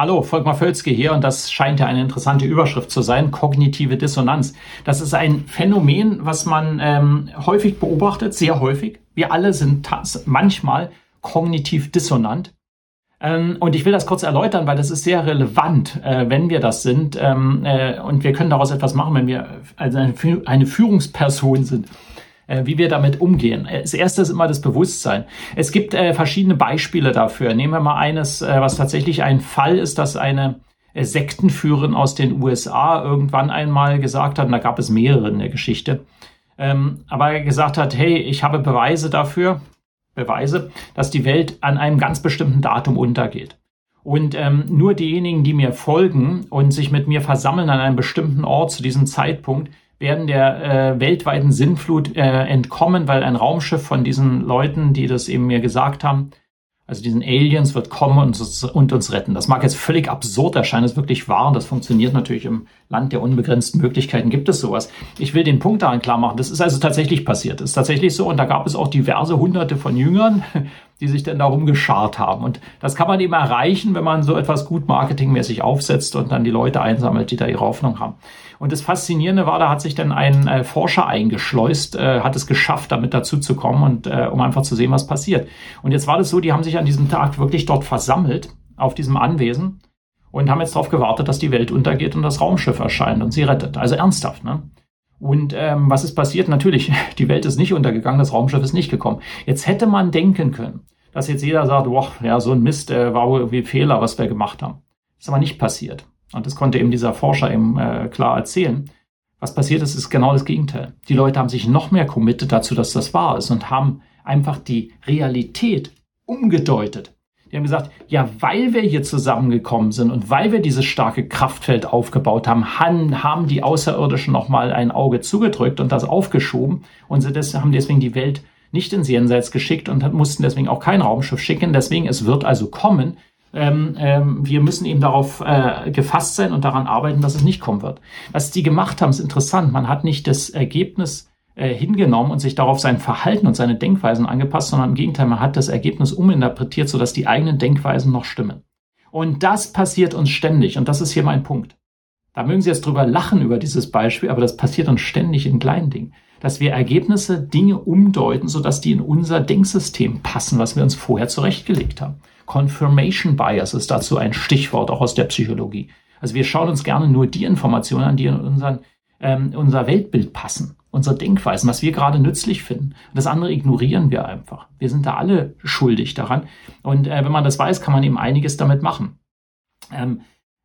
Hallo, Volkmar Völzke hier und das scheint ja eine interessante Überschrift zu sein, kognitive Dissonanz. Das ist ein Phänomen, was man ähm, häufig beobachtet, sehr häufig. Wir alle sind manchmal kognitiv dissonant. Ähm, und ich will das kurz erläutern, weil das ist sehr relevant, äh, wenn wir das sind. Ähm, äh, und wir können daraus etwas machen, wenn wir also eine, eine Führungsperson sind äh, wie wir damit umgehen. Das erste ist immer das Bewusstsein. Es gibt äh, verschiedene Beispiele dafür. Nehmen wir mal eines, äh, was tatsächlich ein Fall ist, dass eine äh, Sektenführerin aus den USA irgendwann einmal gesagt hat, und da gab es mehrere in der Geschichte, ähm, aber gesagt hat, hey, ich habe Beweise dafür, Beweise, dass die Welt an einem ganz bestimmten Datum untergeht. Und ähm, nur diejenigen, die mir folgen und sich mit mir versammeln an einem bestimmten Ort zu diesem Zeitpunkt, werden der äh, weltweiten Sinnflut äh, entkommen, weil ein Raumschiff von diesen Leuten, die das eben mir gesagt haben, also diesen Aliens wird kommen und uns, und uns retten. Das mag jetzt völlig absurd erscheinen, ist wirklich wahr und das funktioniert natürlich im Land der unbegrenzten Möglichkeiten, gibt es sowas. Ich will den Punkt daran klar machen, das ist also tatsächlich passiert, das ist tatsächlich so und da gab es auch diverse hunderte von Jüngern, die sich dann darum geschart haben. Und das kann man eben erreichen, wenn man so etwas gut marketingmäßig aufsetzt und dann die Leute einsammelt, die da ihre Hoffnung haben. Und das Faszinierende war, da hat sich dann ein äh, Forscher eingeschleust, äh, hat es geschafft, damit dazu zu kommen und äh, um einfach zu sehen, was passiert. Und jetzt war das so, die haben sich an diesem Tag wirklich dort versammelt, auf diesem Anwesen, und haben jetzt darauf gewartet, dass die Welt untergeht und das Raumschiff erscheint und sie rettet. Also ernsthaft, ne? Und ähm, was ist passiert? Natürlich, die Welt ist nicht untergegangen, das Raumschiff ist nicht gekommen. Jetzt hätte man denken können, dass jetzt jeder sagt, boah, ja, so ein Mist, äh, war wohl irgendwie Fehler, was wir gemacht haben. Das ist aber nicht passiert. Und das konnte eben dieser Forscher eben äh, klar erzählen. Was passiert ist, ist genau das Gegenteil. Die Leute haben sich noch mehr committed dazu, dass das wahr ist und haben einfach die Realität umgedeutet. Die haben gesagt, ja, weil wir hier zusammengekommen sind und weil wir dieses starke Kraftfeld aufgebaut haben, haben die Außerirdischen nochmal ein Auge zugedrückt und das aufgeschoben und sie haben deswegen die Welt nicht ins Jenseits geschickt und mussten deswegen auch kein Raumschiff schicken. Deswegen, es wird also kommen. Ähm, ähm, wir müssen eben darauf äh, gefasst sein und daran arbeiten, dass es nicht kommen wird. Was die gemacht haben, ist interessant. Man hat nicht das Ergebnis äh, hingenommen und sich darauf sein Verhalten und seine Denkweisen angepasst, sondern im Gegenteil, man hat das Ergebnis uminterpretiert, sodass die eigenen Denkweisen noch stimmen. Und das passiert uns ständig. Und das ist hier mein Punkt. Da mögen Sie jetzt drüber lachen über dieses Beispiel, aber das passiert uns ständig in kleinen Dingen. Dass wir Ergebnisse, Dinge umdeuten, sodass die in unser Denksystem passen, was wir uns vorher zurechtgelegt haben. Confirmation Bias ist dazu ein Stichwort auch aus der Psychologie. Also wir schauen uns gerne nur die Informationen an, die in unseren, ähm, unser Weltbild passen, unsere Denkweisen, was wir gerade nützlich finden. Das andere ignorieren wir einfach. Wir sind da alle schuldig daran. Und äh, wenn man das weiß, kann man eben einiges damit machen. Ähm,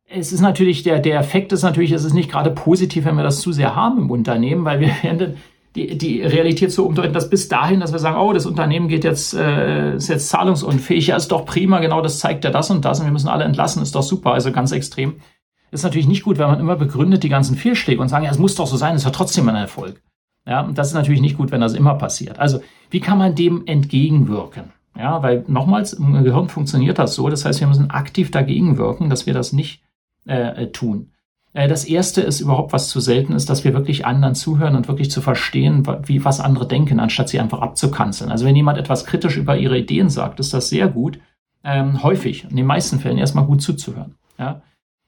es ist natürlich, der, der Effekt ist natürlich, es ist nicht gerade positiv, wenn wir das zu sehr haben im Unternehmen, weil wir werden die, die Realität so umdeuten, dass bis dahin, dass wir sagen, oh, das Unternehmen geht jetzt, äh, ist jetzt zahlungsunfähig, ja, ist doch prima, genau das zeigt ja das und das und wir müssen alle entlassen, ist doch super, also ganz extrem. ist natürlich nicht gut, wenn man immer begründet die ganzen Fehlschläge und sagen, ja, es muss doch so sein, es ist ja trotzdem ein Erfolg. Ja, und das ist natürlich nicht gut, wenn das immer passiert. Also, wie kann man dem entgegenwirken? Ja, weil nochmals, im Gehirn funktioniert das so, das heißt, wir müssen aktiv dagegen wirken, dass wir das nicht äh, tun. Äh, das erste ist überhaupt, was zu selten ist, dass wir wirklich anderen zuhören und wirklich zu verstehen, wie, was andere denken, anstatt sie einfach abzukanzeln. Also wenn jemand etwas kritisch über ihre Ideen sagt, ist das sehr gut, ähm, häufig, in den meisten Fällen erstmal gut zuzuhören. Ja?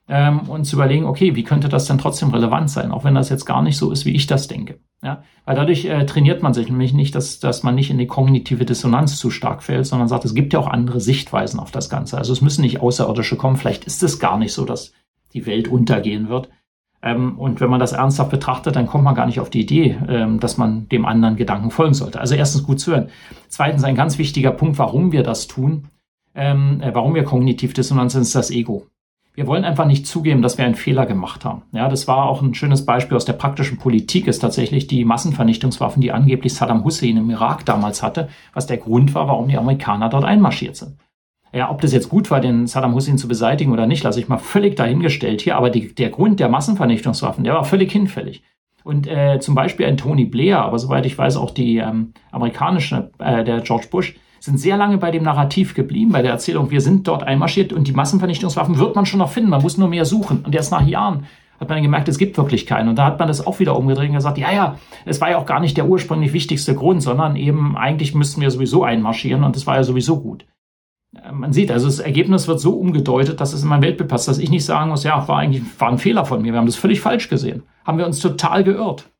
Ähm, und zu überlegen, okay, wie könnte das denn trotzdem relevant sein, auch wenn das jetzt gar nicht so ist, wie ich das denke. Ja? Weil dadurch äh, trainiert man sich nämlich nicht, dass, dass man nicht in die kognitive Dissonanz zu stark fällt, sondern sagt, es gibt ja auch andere Sichtweisen auf das Ganze. Also es müssen nicht Außerirdische kommen, vielleicht ist es gar nicht so, dass die Welt untergehen wird. Ähm, und wenn man das ernsthaft betrachtet, dann kommt man gar nicht auf die Idee, ähm, dass man dem anderen Gedanken folgen sollte. Also erstens gut zu hören. Zweitens ein ganz wichtiger Punkt, warum wir das tun, ähm, äh, warum wir kognitiv dissonant sind, ist das Ego. Wir wollen einfach nicht zugeben, dass wir einen Fehler gemacht haben. Ja, das war auch ein schönes Beispiel aus der praktischen Politik, ist tatsächlich die Massenvernichtungswaffen, die angeblich Saddam Hussein im Irak damals hatte, was der Grund war, warum die Amerikaner dort einmarschiert sind. Ja, ob das jetzt gut war, den Saddam Hussein zu beseitigen oder nicht, lasse ich mal völlig dahingestellt hier. Aber die, der Grund der Massenvernichtungswaffen, der war völlig hinfällig. Und äh, zum Beispiel ein Tony Blair, aber soweit ich weiß auch die ähm, amerikanische, äh, der George Bush, sind sehr lange bei dem Narrativ geblieben, bei der Erzählung, wir sind dort einmarschiert und die Massenvernichtungswaffen wird man schon noch finden, man muss nur mehr suchen. Und erst nach Jahren hat man gemerkt, es gibt wirklich keinen. Und da hat man das auch wieder umgedreht und gesagt, ja, ja, es war ja auch gar nicht der ursprünglich wichtigste Grund, sondern eben eigentlich müssten wir sowieso einmarschieren und das war ja sowieso gut. Man sieht, also das Ergebnis wird so umgedeutet, dass es in mein Weltbild passt, dass ich nicht sagen muss, ja, war eigentlich war ein Fehler von mir, wir haben das völlig falsch gesehen. Haben wir uns total geirrt.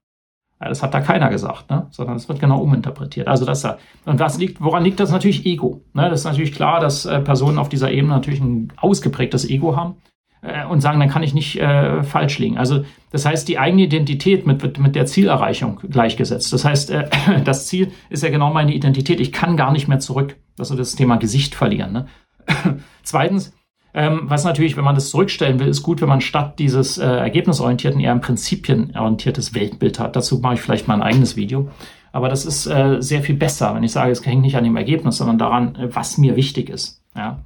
Ja, das hat da keiner gesagt, ne? sondern es wird genau uminterpretiert. Also das da. Und was liegt, woran liegt das? Natürlich Ego. Ne? Das ist natürlich klar, dass äh, Personen auf dieser Ebene natürlich ein ausgeprägtes Ego haben äh, und sagen, dann kann ich nicht äh, falsch liegen. Also das heißt, die eigene Identität mit, mit, mit der Zielerreichung gleichgesetzt. Das heißt, äh, das Ziel ist ja genau meine Identität. Ich kann gar nicht mehr zurück. Das ist das Thema Gesicht verlieren. Ne? Zweitens, ähm, was natürlich, wenn man das zurückstellen will, ist gut, wenn man statt dieses äh, ergebnisorientierten eher ein prinzipienorientiertes Weltbild hat. Dazu mache ich vielleicht mal ein eigenes Video. Aber das ist äh, sehr viel besser, wenn ich sage, es hängt nicht an dem Ergebnis, sondern daran, äh, was mir wichtig ist. Ja?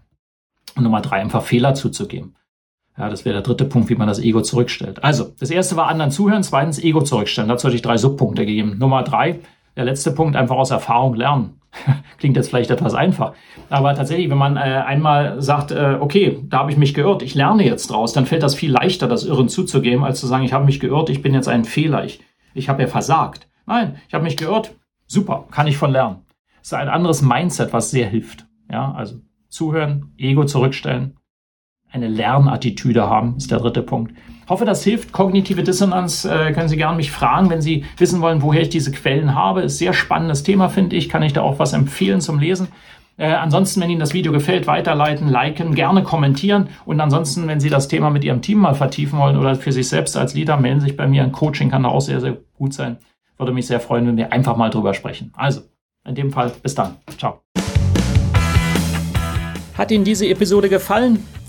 Und Nummer drei, einfach Fehler zuzugeben. Ja, das wäre der dritte Punkt, wie man das Ego zurückstellt. Also, das erste war anderen zuhören, zweitens Ego zurückstellen. Dazu hatte ich drei Subpunkte gegeben. Nummer drei, der letzte Punkt, einfach aus Erfahrung lernen. Klingt jetzt vielleicht etwas einfach. Aber tatsächlich, wenn man äh, einmal sagt, äh, okay, da habe ich mich geirrt, ich lerne jetzt draus, dann fällt das viel leichter, das Irren zuzugeben, als zu sagen, ich habe mich geirrt, ich bin jetzt ein Fehler, ich, ich habe ja versagt. Nein, ich habe mich geirrt, super, kann ich von lernen. Das ist ein anderes Mindset, was sehr hilft. Ja, also zuhören, Ego zurückstellen, eine Lernattitüde haben, ist der dritte Punkt. Hoffe, das hilft. Kognitive Dissonanz äh, können Sie gerne mich fragen, wenn Sie wissen wollen, woher ich diese Quellen habe. Ist sehr spannendes Thema, finde ich. Kann ich da auch was empfehlen zum Lesen. Äh, ansonsten, wenn Ihnen das Video gefällt, weiterleiten, liken, gerne kommentieren. Und ansonsten, wenn Sie das Thema mit Ihrem Team mal vertiefen wollen oder für sich selbst als Leader, melden Sie sich bei mir. Ein Coaching kann da auch sehr, sehr gut sein. Würde mich sehr freuen, wenn wir einfach mal drüber sprechen. Also, in dem Fall, bis dann. Ciao. Hat Ihnen diese Episode gefallen?